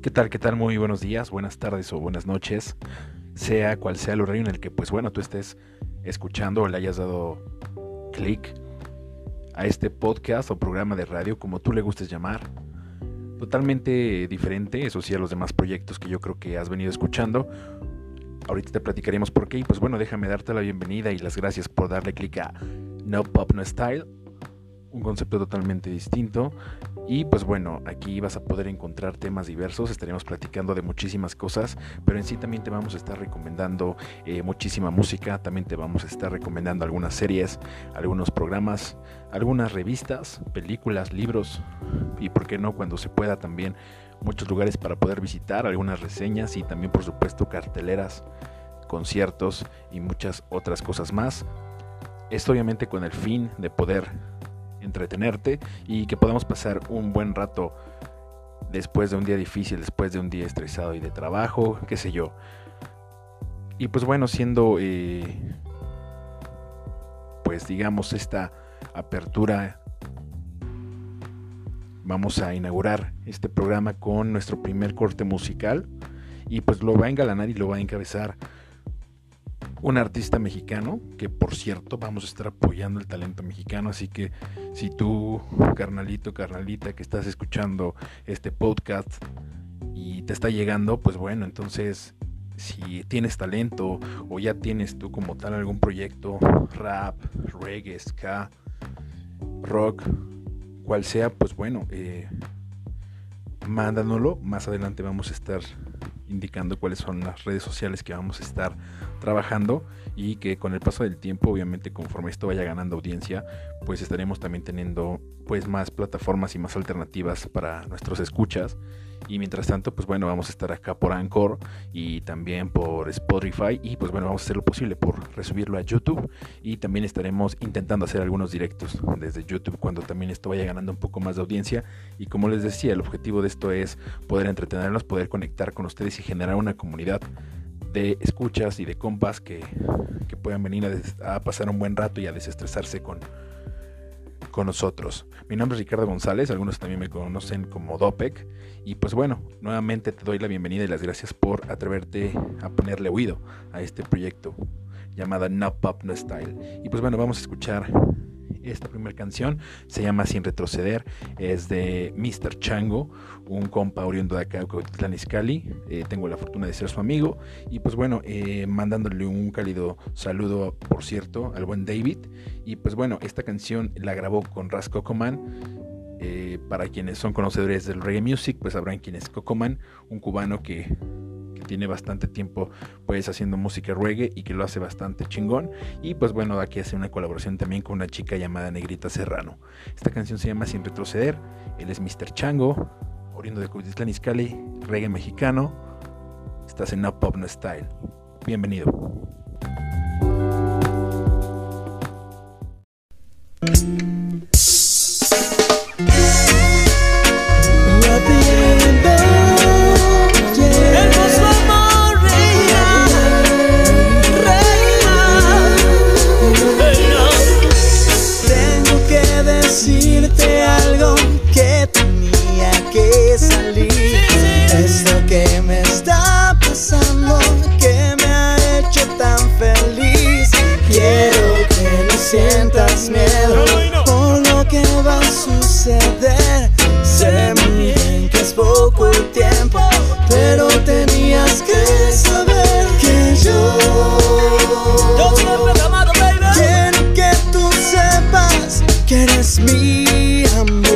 ¿Qué tal? ¿Qué tal? Muy buenos días, buenas tardes o buenas noches. Sea cual sea el horario en el que, pues bueno, tú estés escuchando o le hayas dado clic a este podcast o programa de radio, como tú le gustes llamar. Totalmente diferente, eso sí, a los demás proyectos que yo creo que has venido escuchando. Ahorita te platicaremos por qué. Y pues bueno, déjame darte la bienvenida y las gracias por darle clic a No Pop No Style un concepto totalmente distinto. Y pues bueno, aquí vas a poder encontrar temas diversos, estaremos platicando de muchísimas cosas, pero en sí también te vamos a estar recomendando eh, muchísima música, también te vamos a estar recomendando algunas series, algunos programas, algunas revistas, películas, libros y por qué no cuando se pueda también muchos lugares para poder visitar, algunas reseñas y también por supuesto carteleras, conciertos y muchas otras cosas más. Esto obviamente con el fin de poder entretenerte y que podamos pasar un buen rato después de un día difícil, después de un día estresado y de trabajo, qué sé yo. Y pues bueno, siendo eh, pues digamos esta apertura, vamos a inaugurar este programa con nuestro primer corte musical y pues lo va a engalanar y lo va a encabezar un artista mexicano, que por cierto vamos a estar apoyando el talento mexicano, así que si tú, carnalito, carnalita, que estás escuchando este podcast y te está llegando, pues bueno, entonces si tienes talento o ya tienes tú como tal algún proyecto, rap, reggae, ska, rock, cual sea, pues bueno, eh, mándanoslo. Más adelante vamos a estar indicando cuáles son las redes sociales que vamos a estar trabajando y que con el paso del tiempo, obviamente conforme esto vaya ganando audiencia, pues estaremos también teniendo pues más plataformas y más alternativas para nuestros escuchas y mientras tanto, pues bueno, vamos a estar acá por Anchor y también por Spotify. Y pues bueno, vamos a hacer lo posible por resubirlo a YouTube. Y también estaremos intentando hacer algunos directos desde YouTube cuando también esto vaya ganando un poco más de audiencia. Y como les decía, el objetivo de esto es poder entretenernos, poder conectar con ustedes y generar una comunidad de escuchas y de compas que, que puedan venir a, a pasar un buen rato y a desestresarse con, con nosotros. Mi nombre es Ricardo González, algunos también me conocen como Dopec. Y pues bueno, nuevamente te doy la bienvenida y las gracias por atreverte a ponerle oído a este proyecto llamada No Pop No Style. Y pues bueno, vamos a escuchar esta primera canción se llama Sin Retroceder, es de Mr. Chango, un compa oriundo de acá, de Izcalli. Eh, tengo la fortuna de ser su amigo y pues bueno, eh, mandándole un cálido saludo, por cierto, al buen David. Y pues bueno, esta canción la grabó con Ras Cocoman. Eh, para quienes son conocedores del reggae music, pues sabrán quién es Cocoman, un cubano que tiene bastante tiempo pues haciendo música reggae y que lo hace bastante chingón. Y pues bueno, aquí hace una colaboración también con una chica llamada Negrita Serrano. Esta canción se llama Sin Retroceder. Él es Mr. Chango, oriundo de Cuautitlán Izcalli, reggae mexicano. Estás en No Pop No Style. Bienvenido. Que eres mío.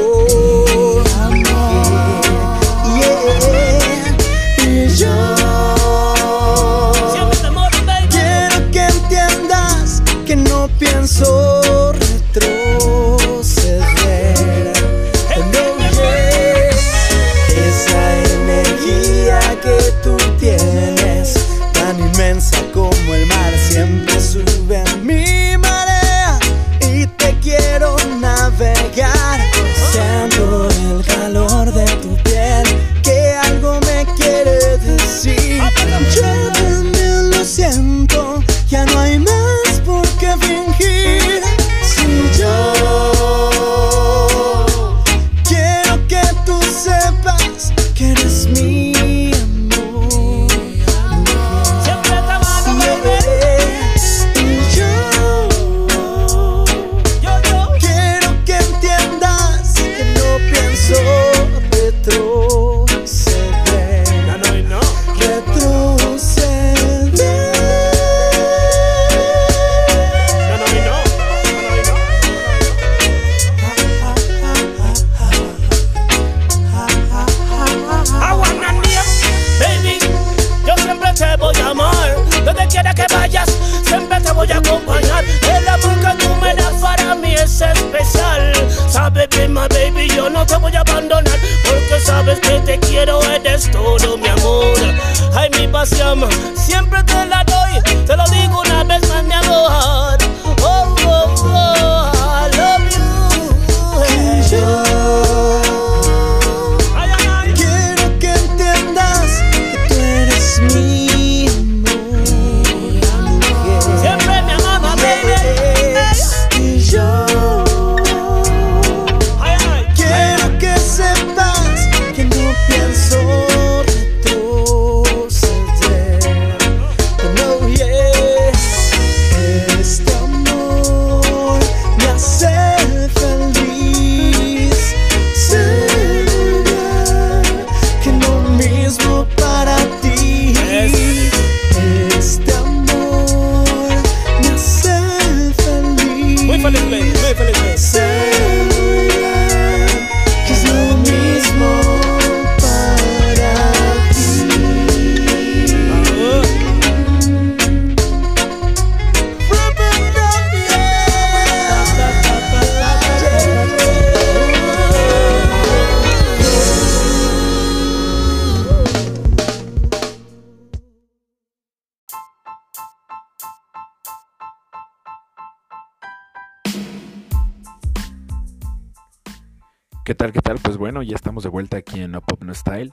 Aquí en No Pop No Style.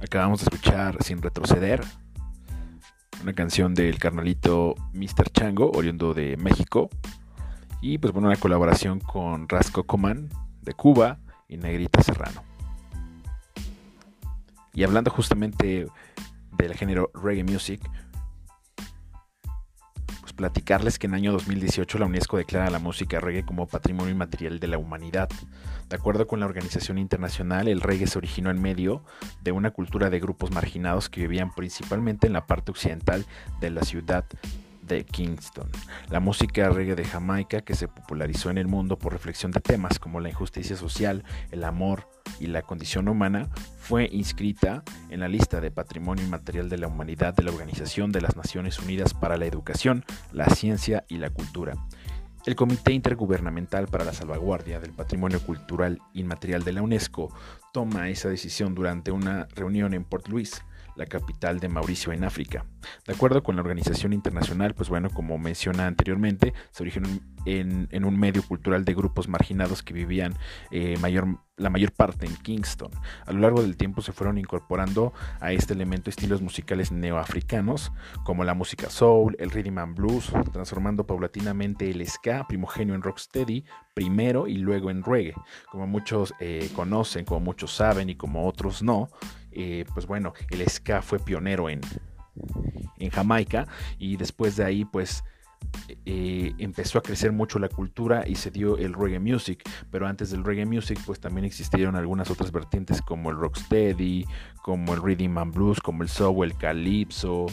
Acabamos de escuchar Sin Retroceder, una canción del carnalito Mr. Chango, oriundo de México. Y pues bueno, una colaboración con Rasco Coman de Cuba y Negrita Serrano. Y hablando justamente del género reggae music, platicarles que en el año 2018 la UNESCO declara la música reggae como patrimonio inmaterial de la humanidad. De acuerdo con la organización internacional, el reggae se originó en medio de una cultura de grupos marginados que vivían principalmente en la parte occidental de la ciudad de Kingston. La música reggae de Jamaica, que se popularizó en el mundo por reflexión de temas como la injusticia social, el amor y la condición humana, fue inscrita en la lista de Patrimonio Inmaterial de la Humanidad de la Organización de las Naciones Unidas para la Educación, la Ciencia y la Cultura. El Comité Intergubernamental para la Salvaguardia del Patrimonio Cultural Inmaterial de la UNESCO toma esa decisión durante una reunión en Port Louis, la capital de Mauricio en África. De acuerdo con la organización internacional, pues bueno, como menciona anteriormente, se originó en, en un medio cultural de grupos marginados que vivían eh, mayor, la mayor parte en Kingston. A lo largo del tiempo se fueron incorporando a este elemento estilos musicales neoafricanos, como la música soul, el rhythm and blues, transformando paulatinamente el ska, primogenio en rocksteady, primero y luego en reggae. Como muchos eh, conocen, como muchos saben y como otros no, eh, pues bueno, el ska fue pionero en, en Jamaica y después de ahí pues eh, empezó a crecer mucho la cultura y se dio el reggae music, pero antes del reggae music pues también existieron algunas otras vertientes como el rocksteady, como el rhythm and blues, como el soul, el calypso,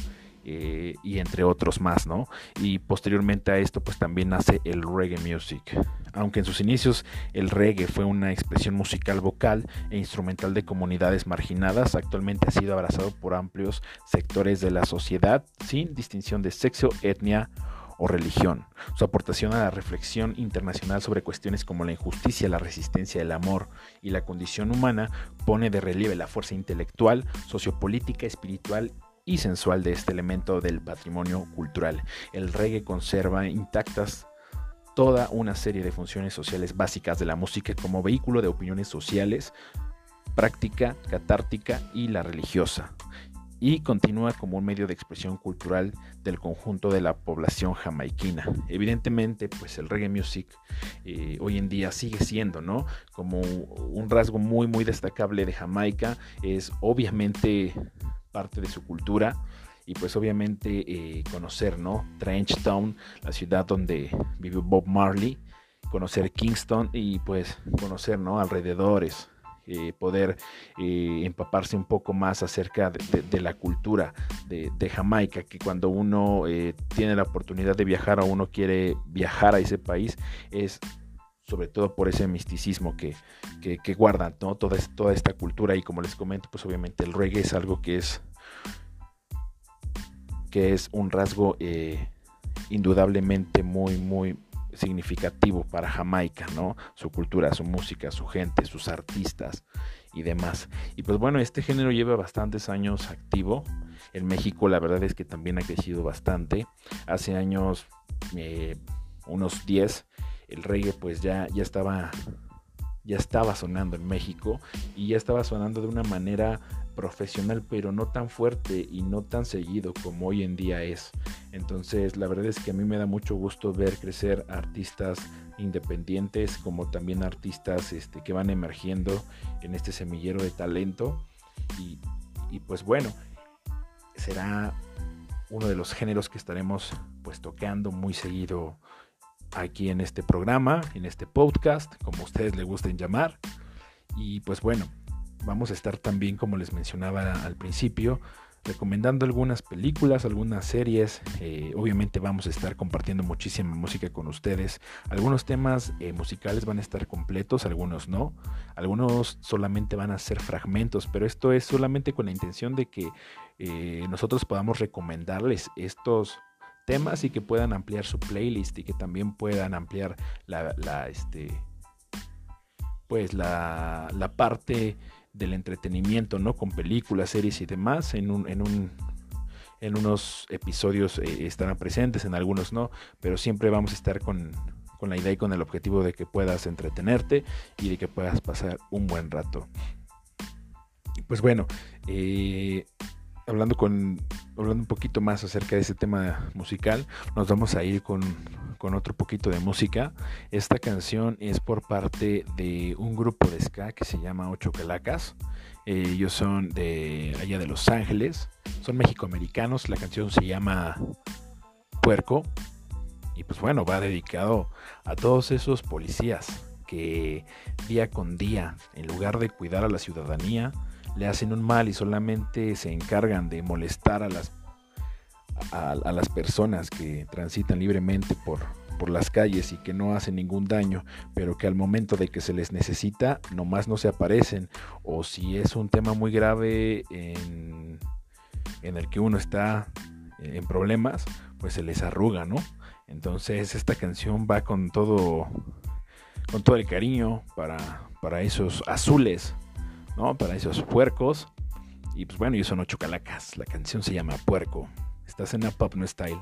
eh, y entre otros más, ¿no? Y posteriormente a esto, pues también nace el reggae music. Aunque en sus inicios el reggae fue una expresión musical vocal e instrumental de comunidades marginadas, actualmente ha sido abrazado por amplios sectores de la sociedad sin distinción de sexo, etnia o religión. Su aportación a la reflexión internacional sobre cuestiones como la injusticia, la resistencia, el amor y la condición humana pone de relieve la fuerza intelectual, sociopolítica, espiritual y sensual de este elemento del patrimonio cultural. El reggae conserva intactas toda una serie de funciones sociales básicas de la música como vehículo de opiniones sociales, práctica, catártica y la religiosa, y continúa como un medio de expresión cultural del conjunto de la población jamaiquina. Evidentemente, pues el reggae music eh, hoy en día sigue siendo, ¿no? Como un rasgo muy, muy destacable de Jamaica, es obviamente parte de su cultura y pues obviamente eh, conocer, ¿no? Trenchtown, la ciudad donde vivió Bob Marley, conocer Kingston y pues conocer, ¿no? Alrededores, eh, poder eh, empaparse un poco más acerca de, la cultura de, de, Jamaica, que cuando uno eh, tiene la oportunidad de viajar o uno quiere viajar a ese país, es sobre todo por ese misticismo que, que, guardan ¿no? toda, toda esta cultura y como les comento, pues obviamente el reggae es algo que es que es un rasgo eh, indudablemente muy, muy, significativo para Jamaica, ¿no? Su cultura, su música, su gente, sus artistas y demás. Y pues bueno, este género lleva bastantes años activo. En México la verdad es que también ha crecido bastante. Hace años, eh, unos 10, el reggae pues ya, ya estaba ya estaba sonando en México y ya estaba sonando de una manera profesional, pero no tan fuerte y no tan seguido como hoy en día es. Entonces, la verdad es que a mí me da mucho gusto ver crecer artistas independientes como también artistas este, que van emergiendo en este semillero de talento. Y, y pues bueno, será uno de los géneros que estaremos pues tocando muy seguido aquí en este programa, en este podcast, como ustedes le gusten llamar. Y pues bueno, vamos a estar también, como les mencionaba al principio, recomendando algunas películas, algunas series. Eh, obviamente vamos a estar compartiendo muchísima música con ustedes. Algunos temas eh, musicales van a estar completos, algunos no. Algunos solamente van a ser fragmentos, pero esto es solamente con la intención de que eh, nosotros podamos recomendarles estos temas y que puedan ampliar su playlist y que también puedan ampliar la, la este, pues la, la parte del entretenimiento, ¿no? Con películas, series y demás. En un, en un en unos episodios eh, estarán presentes, en algunos no, pero siempre vamos a estar con, con, la idea y con el objetivo de que puedas entretenerte y de que puedas pasar un buen rato. Pues bueno, eh, hablando con hablando un poquito más acerca de ese tema musical, nos vamos a ir con, con, otro poquito de música. Esta canción es por parte de un grupo de ska que se llama Ocho Calacas. ellos son de allá de Los Ángeles, son mexicoamericanos. La canción se llama Puerco. Y pues bueno, va dedicado a todos esos policías que día con día, en lugar de cuidar a la ciudadanía, le hacen un mal y solamente se encargan de molestar a las, a, las personas que transitan libremente por, por las calles y que no hacen ningún daño, pero que al momento de que se les necesita, nomás no se aparecen. O si es un tema muy grave en, en el que uno está en problemas, pues se les arruga, ¿no? Entonces esta canción va con todo, con todo el cariño para, para esos azules ¿no? Para esos puercos. Y pues bueno, ellos son ocho calacas. La canción se llama Puerco. Estás en a Pop No Style.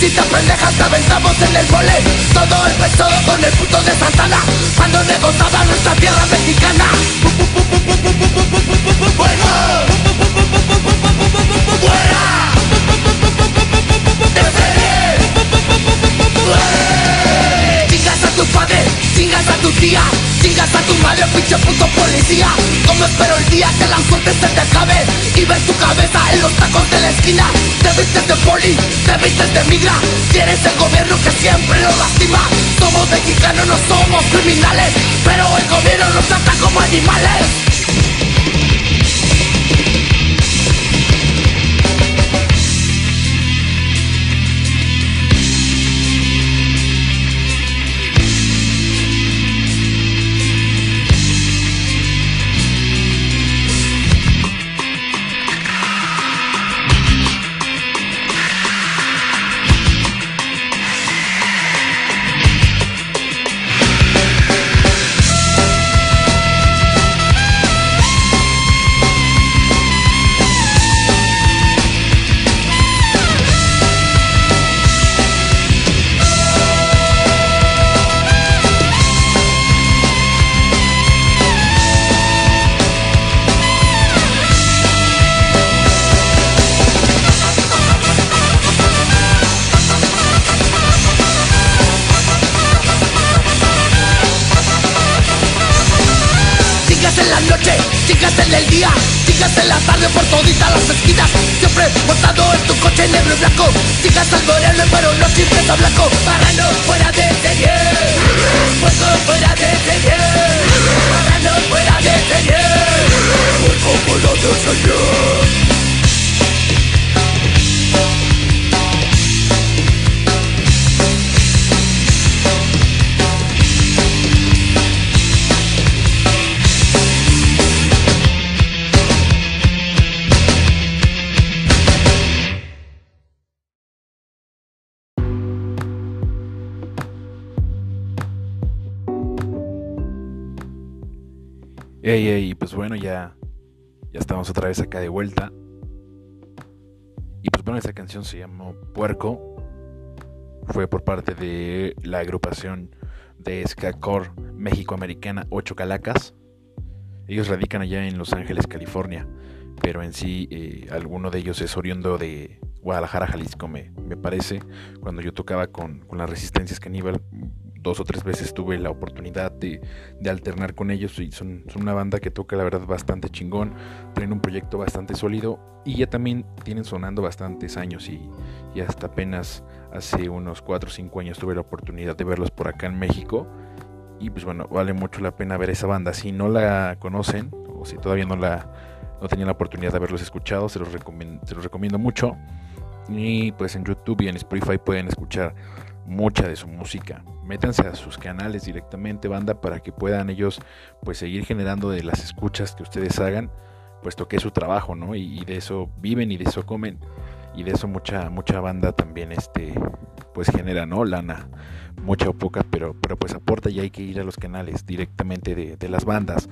visitas pendejas avanzamos en el vole Todo empezó con el puto de Santana. Cuando negozaba nuestra tierra mexicana. Bueno ¡Fuera! Chingas a tu padre, chingas a tu tía Chingas a tu madre, pinche puto policía. Espero el día que la suerte se te y ves tu cabeza en los tacos de la esquina. Te vistes de poli, te vistes de migra. Tienes el gobierno que siempre nos lastima. Somos mexicanos, no somos criminales, pero el gobierno nos trata como animales. Chicas en el día, chicas en la tarde por toditas las esquinas. Siempre montado en tu coche negro y blanco, chicas al moreno, pero no siempre a blanco. Marrano fuera de serie, puerco fuera de serie, marrano fuera de serie, puerco fuera de serie. Ey, ey, pues bueno, ya, ya estamos otra vez acá de vuelta. Y pues bueno, esa canción se llamó Puerco. Fue por parte de la agrupación de Skacore México-Americana Ocho Calacas. Ellos radican allá en Los Ángeles, California. Pero en sí, eh, alguno de ellos es oriundo de Guadalajara, Jalisco, me, me parece. Cuando yo tocaba con, con las Resistencias Caníbal, dos o tres veces tuve la oportunidad de, alternar con ellos y son, una banda que toca la verdad bastante chingón, tienen un proyecto bastante sólido y ya también tienen sonando bastantes años y, hasta apenas hace unos 4 o 5 años tuve la oportunidad de verlos por acá en México y pues bueno, vale mucho la pena ver esa banda. Si no la conocen o si todavía no la no tenían la oportunidad de haberlos escuchado, se los recomiendo mucho. Y pues en YouTube y en Spotify pueden escuchar mucha de su música. Métanse a sus canales directamente, banda, para que puedan ellos pues seguir generando de las escuchas que ustedes hagan, puesto que es su trabajo, ¿no? Y, de eso viven y de eso comen. Y de eso mucha, mucha banda también este pues genera, ¿no? Lana, mucha o poca, pero, pero pues aporta y hay que ir a los canales directamente de, las bandas.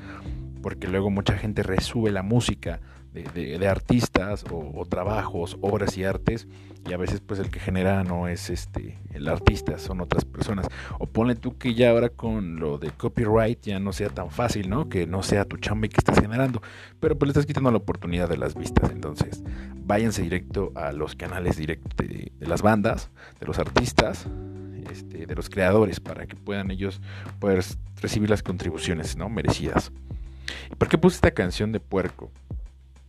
Porque luego mucha gente resube la música de, artistas o, trabajos, obras y artes y a veces pues el que genera no es este el artista, son otras personas. O ponle tú que ya ahora con lo de copyright ya no sea tan fácil, ¿no? Que no sea tu chamba que estás generando, pero pues le estás quitando la oportunidad de las vistas, entonces váyanse directo a los canales directos de, las bandas, de los artistas, este, de los creadores para que puedan ellos poder recibir las contribuciones, ¿no? merecidas. ¿Por qué puse esta canción de puerco?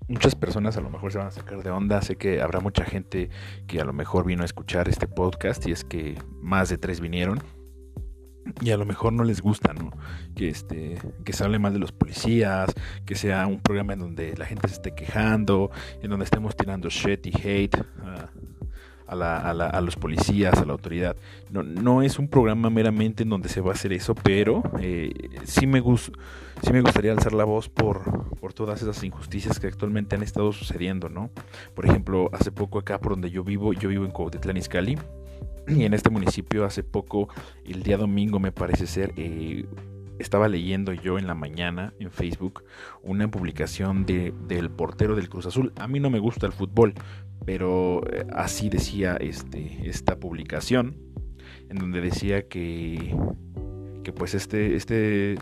Muchas personas a lo mejor se van a sacar de onda. Sé que habrá mucha gente que a lo mejor vino a escuchar este podcast y es que más de tres vinieron. Y a lo mejor no les gusta, ¿no? Que, este, que se hable mal de los policías, que sea un programa en donde la gente se esté quejando, en donde estemos tirando shit y hate a, los policías, a la autoridad. No, no es un programa meramente en donde se va a hacer eso, pero eh, sí me sí me gustaría alzar la voz por, por todas esas injusticias que actualmente han estado sucediendo, ¿no? Por ejemplo, hace poco acá por donde yo vivo, yo vivo en Cuautitlán Izcalli, y en este municipio hace poco, el día domingo me parece ser, eh, estaba leyendo yo en la mañana en Facebook una publicación de, del portero del Cruz Azul. A mí no me gusta el fútbol, pero eh, así decía este, esta publicación, en donde decía que, que pues este, este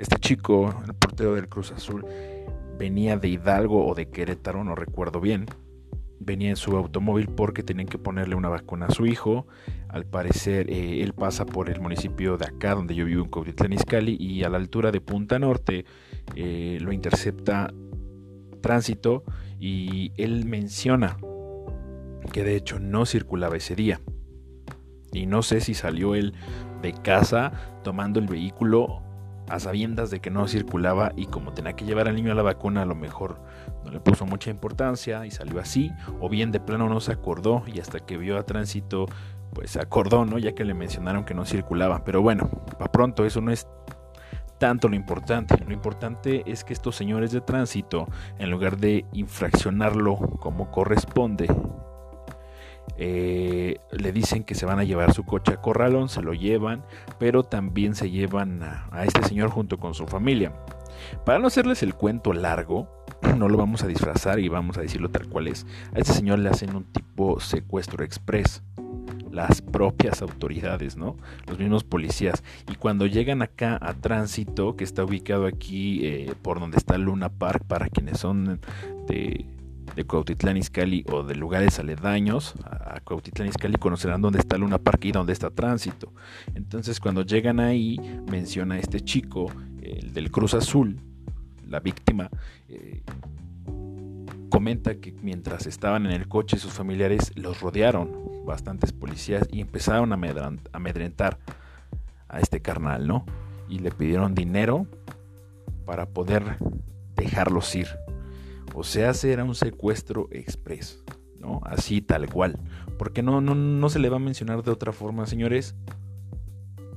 este chico, el portero del Cruz Azul, venía de Hidalgo o de Querétaro, no recuerdo bien. Venía en su automóvil porque tenían que ponerle una vacuna a su hijo. Al parecer, eh, él pasa por el municipio de acá, donde yo vivo en Cuautitlán Izcalli, y a la altura de Punta Norte eh, lo intercepta tránsito y él menciona que de hecho no circulaba ese día. Y no sé si salió él de casa tomando el vehículo a sabiendas de que no circulaba y como tenía que llevar al niño a la vacuna a lo mejor no le puso mucha importancia y salió así o bien de plano no se acordó y hasta que vio a tránsito pues se acordó, ¿no? Ya que le mencionaron que no circulaba, pero bueno, para pronto eso no es tanto lo importante. Lo importante es que estos señores de tránsito, en lugar de infraccionarlo como corresponde, eh, le dicen que se van a llevar su coche a Corralón, se lo llevan, pero también se llevan a, este señor junto con su familia. Para no hacerles el cuento largo, no lo vamos a disfrazar y vamos a decirlo tal cual es. A este señor le hacen un tipo secuestro express. Las propias autoridades, ¿no? Los mismos policías. Y cuando llegan acá a tránsito, que está ubicado aquí eh, por donde está Luna Park, para quienes son de, de Cuautitlán Izcalli o de lugares aledaños a Cuautitlán Izcalli conocerán dónde está Luna Park y dónde está Tránsito. Entonces cuando llegan ahí menciona a este chico, el del Cruz Azul, la víctima, eh, comenta que mientras estaban en el coche sus familiares los rodearon, bastantes policías, y empezaron a amedrentar a este carnal, ¿no? Y le pidieron dinero para poder dejarlos ir. O sea, era un secuestro express, ¿no? Así tal cual. Porque no, no, no se le va a mencionar de otra forma, señores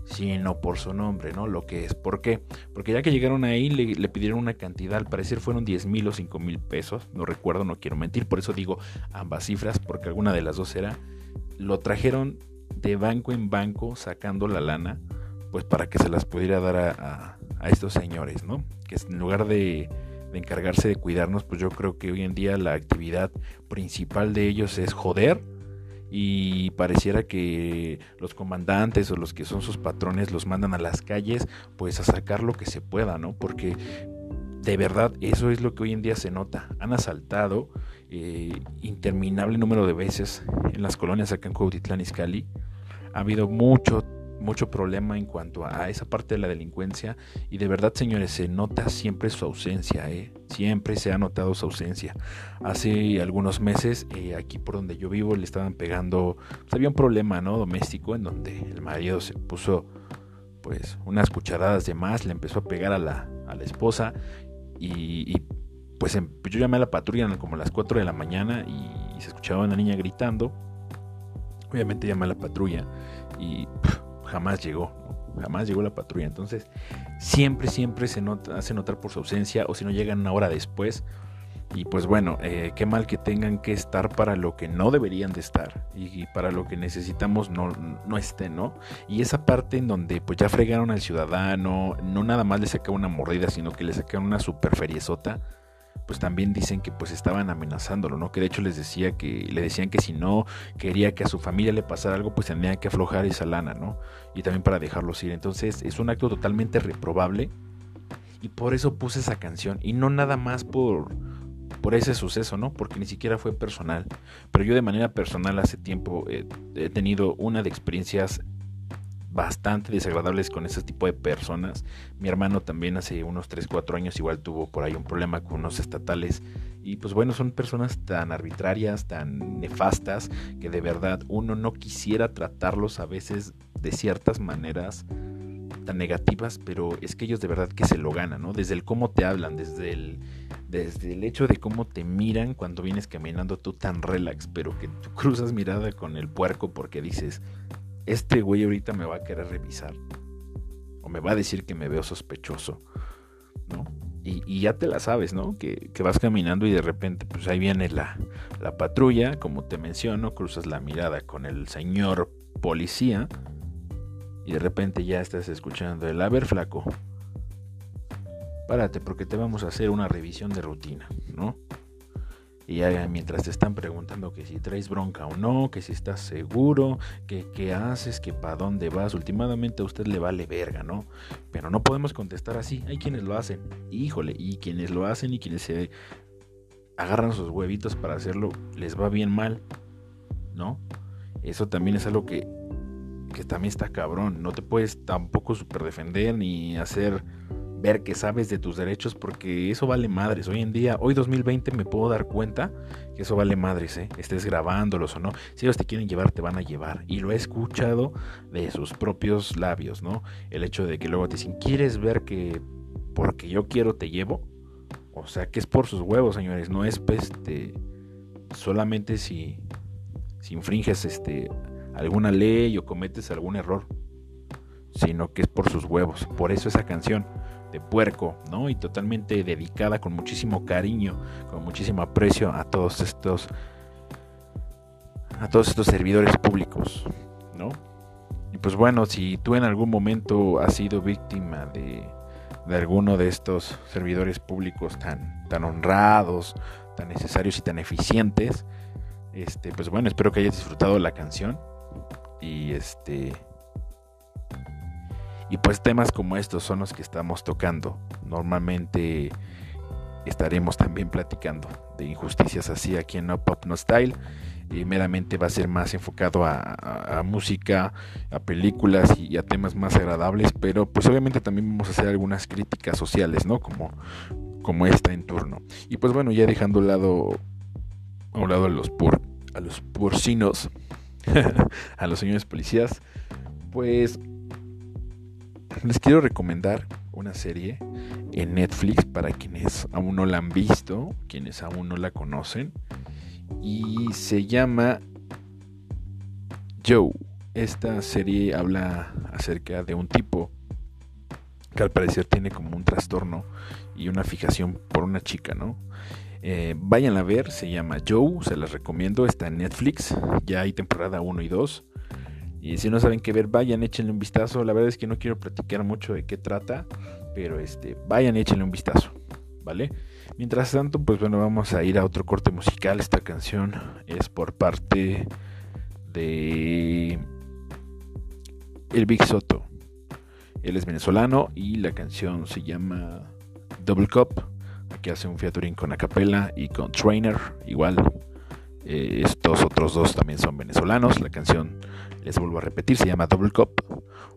sino por su nombre, ¿no? Lo que es. ¿Por qué? Porque ya que llegaron ahí le, pidieron una cantidad, al parecer fueron 10 mil o 5 mil pesos, no recuerdo, no quiero mentir, por eso digo ambas cifras, porque alguna de las dos era, lo trajeron de banco en banco sacando la lana, pues para que se las pudiera dar a, a, estos señores, ¿no? Que en lugar de, de encargarse de cuidarnos, pues yo creo que hoy en día la actividad principal de ellos es joder y pareciera que los comandantes o los que son sus patrones los mandan a las calles pues a sacar lo que se pueda, ¿no? Porque de verdad eso es lo que hoy en día se nota. Han asaltado eh, interminable número de veces en las colonias acá en Cuautitlán Izcalli. Ha habido mucho mucho problema en cuanto a esa parte de la delincuencia y de verdad señores se nota siempre su ausencia, ¿eh? Siempre se ha notado su ausencia. Hace algunos meses eh, aquí por donde yo vivo le estaban pegando, pues, había un problema no doméstico en donde el marido se puso pues unas cucharadas de más, le empezó a pegar a la, a la esposa y, pues em, yo llamé a la patrulla como a las 4 de la mañana y, se escuchaba una niña gritando. Obviamente llamé a la patrulla y jamás llegó, jamás llegó la patrulla. Entonces, siempre, siempre se hace notar por su ausencia o si no llegan una hora después. Y pues bueno, eh, qué mal que tengan que estar para lo que no deberían de estar y, para lo que necesitamos no, no estén, ¿no? Y esa parte en donde pues ya fregaron al ciudadano, no nada más le sacaron una mordida, sino que le sacaron una super feriezota pues también dicen que pues estaban amenazándolo, ¿no? Que de hecho les decía que le decían que si no quería que a su familia le pasara algo, pues tendrían que aflojar esa lana, ¿no? Y también para dejarlos ir. Entonces, es un acto totalmente reprobable y por eso puse esa canción y no nada más por por ese suceso, ¿no? Porque ni siquiera fue personal. Pero yo de manera personal hace tiempo he tenido una de experiencias bastante desagradables con ese tipo de personas. Mi hermano también hace unos 3, 4 años igual tuvo por ahí un problema con unos estatales. Y pues bueno, son personas tan arbitrarias, tan nefastas, que de verdad uno no quisiera tratarlos a veces de ciertas maneras tan negativas, pero es que ellos de verdad que se lo ganan, ¿no? Desde el cómo te hablan, desde el, desde el hecho de cómo te miran cuando vienes caminando tú tan relax, pero que tú cruzas mirada con el puerco porque dices, este güey ahorita me va a querer revisar. O me va a decir que me veo sospechoso. ¿No? Y, ya te la sabes, ¿no? Que, vas caminando y de repente, pues ahí viene la, la patrulla, como te menciono, cruzas la mirada con el señor policía y de repente ya estás escuchando el, a ver flaco, párate porque te vamos a hacer una revisión de rutina, ¿no? Y ya mientras te están preguntando que si traes bronca o no, que si estás seguro, que qué haces, que para dónde vas, últimamente a usted le vale verga, ¿no? Pero no podemos contestar así. Hay quienes lo hacen, híjole, y quienes lo hacen y quienes se agarran sus huevitos para hacerlo, les va bien mal, ¿no? Eso también es algo que, que también está cabrón. No te puedes tampoco super defender ni hacer ver que sabes de tus derechos porque eso vale madres. Hoy en día, hoy 2020 me puedo dar cuenta que eso vale madres, ¿eh? estés grabándolos o no. Si ellos te quieren llevar, te van a llevar. Y lo he escuchado de sus propios labios, ¿no? El hecho de que luego te dicen, ¿quieres ver que porque yo quiero te llevo? O sea, que es por sus huevos, señores. No es este, solamente si, si infringes este, alguna ley o cometes algún error sino que es por sus huevos. Por eso esa canción de puerco, ¿no? Y totalmente dedicada con muchísimo cariño, con muchísimo aprecio a todos estos a todos estos servidores públicos, ¿no? Y pues bueno, si tú en algún momento has sido víctima de, de alguno de estos servidores públicos tan, tan honrados, tan necesarios y tan eficientes, este, pues bueno, espero que hayas disfrutado la canción y este y pues temas como estos son los que estamos tocando. Normalmente estaremos también platicando de injusticias así aquí en No Pop No Style. Y meramente va a ser más enfocado a, música, a películas y a temas más agradables, pero pues obviamente también vamos a hacer algunas críticas sociales, ¿no? Como como esta en turno. Y pues bueno, ya dejando a un lado, a un lado a los, por, a los porcinos, a los señores policías, pues les quiero recomendar una serie en Netflix para quienes aún no la han visto, quienes aún no la conocen. Y se llama Joe. Esta serie habla acerca de un tipo que al parecer tiene como un trastorno y una fijación por una chica, ¿no? Eh, vayan a ver, se llama Joe, se las recomiendo, está en Netflix, ya hay temporada 1 y 2. Y si no saben qué ver, vayan, échenle un vistazo. La verdad es que no quiero platicar mucho de qué trata, pero este, vayan échenle un vistazo, ¿vale? Mientras tanto, pues bueno, vamos a ir a otro corte musical. Esta canción es por parte de El Big Soto. Él es venezolano y la canción se llama Double Cup. Aquí hace un featuring con Acapella y con Trainer, igual. Eh, estos otros dos también son venezolanos. La canción, les vuelvo a repetir, se llama Double Cup.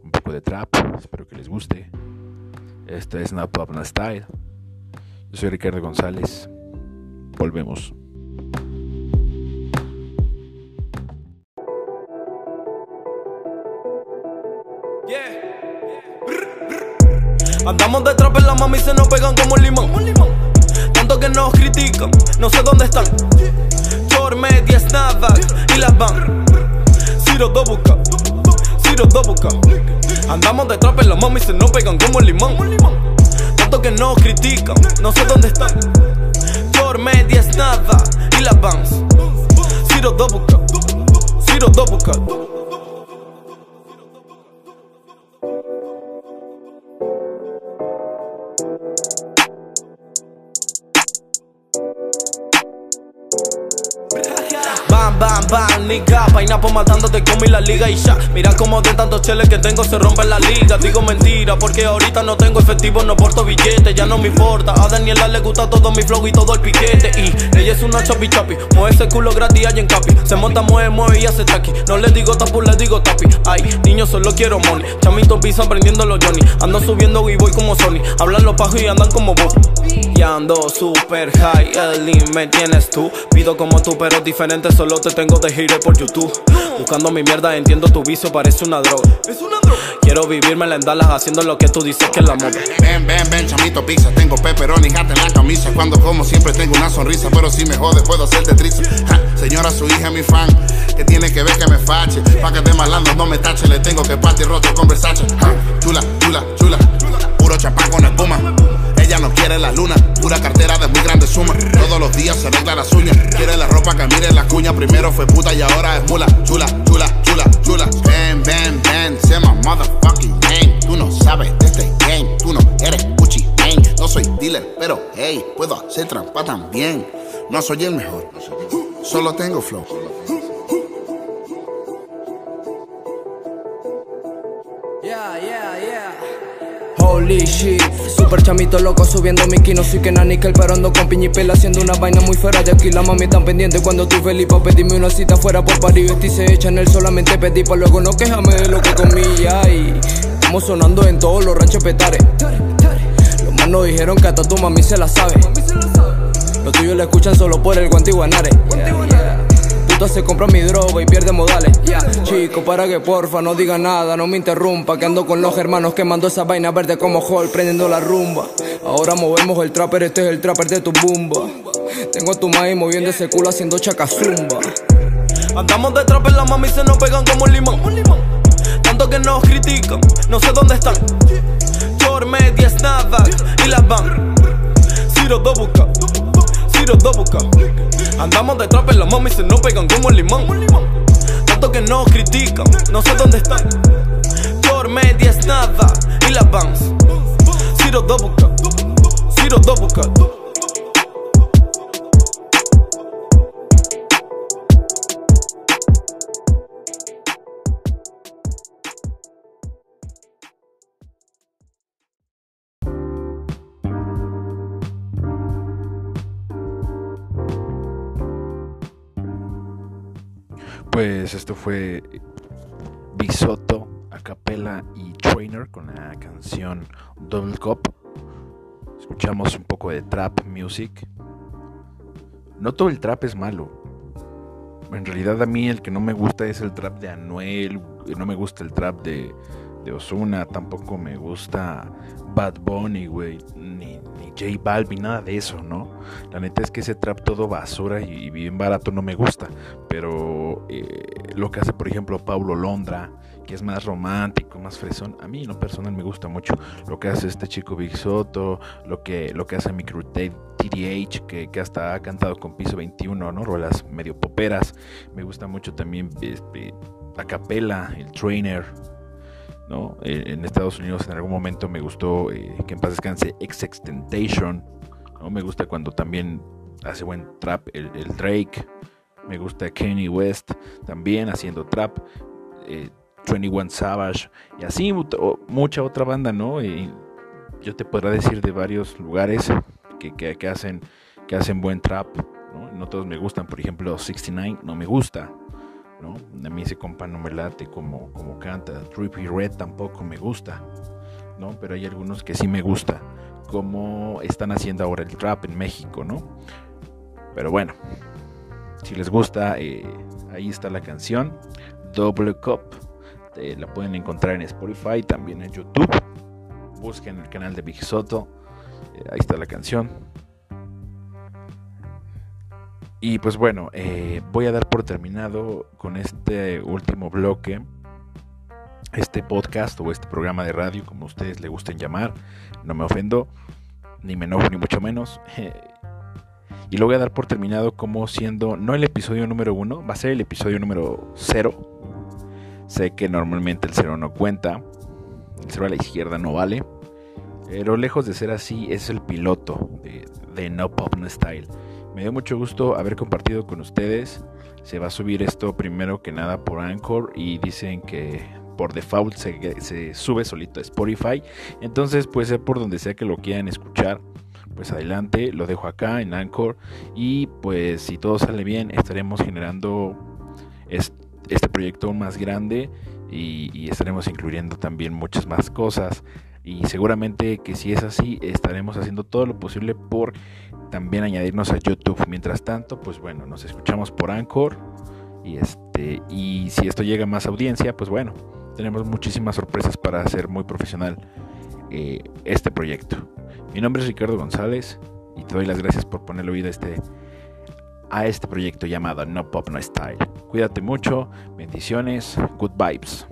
Un poco de trap, espero que les guste. Esta es Not Pop Style. Yo soy Ricardo González. Volvemos. Andamos detrás de la mami y se nos pegan como un limón. Tanto que nos critican, no sé dónde están. Ciro Dobuca, Ciro Dobuca. Andamos detrás de la mami y se nos pegan como el limón. Tanto que nos critican, no sé dónde están. Por media nada y las van. Ciro Dobuca, Ciro Dobuca. Bam, bam, bam, nigga Painapo matándote como y la liga y ya. Mira como de tantos cheles que tengo se rompe la liga. Digo mentira porque ahorita no tengo efectivo, no porto billete Ya no me importa, a Daniela le gusta todo mi flow y todo el piquete. Y ella es una chapi chapi, mueve ese culo gratis allá en Se monta, mueve, mueve y hace taqui. No le digo tapu, le digo tapi. Ay, niño solo quiero money. Chamitos pisan prendiendo los Johnny. Ando subiendo y voy como Sony. Hablan los pajos y andan como vos. Y ando super high, el me tienes tú. Pido como tú pero diferente, solo te tengo de gire por YouTube. Buscando mi mierda, entiendo tu vicio, parece una droga. Es una droga. Quiero vivirme en Dallas haciendo lo que tú dices que es la moda. Ven, ven, ven, chamito pizza Tengo pepperoni, gata en la camisa. Cuando como siempre tengo una sonrisa Pero si me jode puedo hacerte triste. Ja, Señora, su hija es mi fan. Que tiene que ver que me fache Pa' que de malandro no me tache Le tengo que partir roto con Versace. Ja, Chula, chula, chula. Puro champán con espuma ella no quiere la luna, pura cartera de muy grande suma. Todos los días se arregla las uñas. Quiere la ropa que mire la cuña. Primero fue puta y ahora es mula. Chula, chula, chula, chula. Ven, ven, ven, say my motherfucking name. Tú no sabes de este game. Tú no eres Gucci Mane. No soy dealer, pero hey, puedo hacer trampa también. No soy el mejor, solo tengo flow. Holy shit, super chamito loco subiendo mi no soy que nickel pero ando con piñipel haciendo una vaina muy fuera de aquí La mami tan pendiente cuando estoy feliz pa' pedirme una cita fuera por París Vestí se echa en él solamente pedí pa' luego no quejame de lo que comí Y estamos sonando en todos los ranchos petares Los manos dijeron que hasta tu mami se la sabe. Los tuyos la escuchan solo por el guantiguanare yeah, yeah. Puta se compra mi droga y pierde modales. Ya, chico, para que porfa no diga nada, no me interrumpa. Que ando con los hermanos quemando esa vaina verde como Hall, prendiendo la rumba. Ahora movemos el trapper, este es el trapper de tu bumba. Tengo a tu maíz moviendo ese culo haciendo chacazumba. Andamos de la mami y se nos pegan como un limón. Tanto que nos critican, no sé dónde están. Por media nada y las van. Ciro Dobuca, Ciro Dobuca. Andamos de la mami y se nos pegan como el limón. Tanto que nos critican, no sé dónde están. Por media nada y las van. Ciro Dobuca, Ciro Dobuca. Pues esto fue Bisoto, Acapella y Trainer con la canción Double Cup. escuchamos un poco de trap music. No todo el trap es malo. En realidad a mí el que no me gusta es el trap de Anuel, no me gusta el trap de, Osuna, tampoco me gusta Bad Bunny, güey, ni, ni J Balvin, nada de eso, ¿no? La neta es que ese trap todo basura y, bien barato no me gusta, pero eh, lo que hace, por ejemplo, Paulo Londra, que es más romántico, más fresón, a mí en lo personal me gusta mucho lo que hace este chico Big Soto, lo que, lo que hace mi crew TDH, que, hasta ha cantado con Piso 21, ¿no? Rolas medio poperas, me gusta mucho también este, capela, el trainer, ¿no? En Estados Unidos en algún momento me gustó eh, que en paz descanse Ex Extentation, ¿no? Me gusta cuando también hace buen trap el, Drake, me gusta Kanye West también haciendo trap, eh, 21 Savage y así mucha otra banda, ¿no? Yo te podrá decir de varios lugares que, que, hacen, que hacen buen trap, ¿no? No todos me gustan, por ejemplo 69 no me gusta, ¿no? A mí ese compa no me late como, como canta. Trippy Red tampoco me gusta, ¿no? Pero hay algunos que sí me gusta, como están haciendo ahora el trap en México, ¿no? Pero bueno, si les gusta, eh, ahí está la canción, Double Cup. Eh, la pueden encontrar en Spotify, también en YouTube. Busquen el canal de Big Soto. Eh, ahí está la canción. Y pues bueno, eh, voy a dar por terminado con este último bloque, este podcast o este programa de radio, como ustedes le gusten llamar. No me ofendo, ni me enojo, ni mucho menos. y lo voy a dar por terminado como siendo, no el episodio número uno, va a ser el episodio número cero. Sé que normalmente el cero no cuenta, el cero a la izquierda no vale. Pero lejos de ser así, es el piloto de, No Pop No Style. Me dio mucho gusto haber compartido con ustedes. Se va a subir esto primero que nada por Anchor y dicen que por default se, sube solito a Spotify. Entonces puede ser por donde sea que lo quieran escuchar. Pues adelante, lo dejo acá en Anchor. Y pues si todo sale bien, estaremos generando este proyecto más grande y, estaremos incluyendo también muchas más cosas. Y seguramente que si es así, estaremos haciendo todo lo posible por también añadirnos a YouTube. Mientras tanto, pues bueno, nos escuchamos por Anchor. Y este, y si esto llega a más audiencia, pues bueno, tenemos muchísimas sorpresas para hacer muy profesional eh, este proyecto. Mi nombre es Ricardo González y te doy las gracias por ponerle oído a este, a este proyecto llamado No Pop No Style. Cuídate mucho, bendiciones, good vibes.